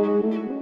Música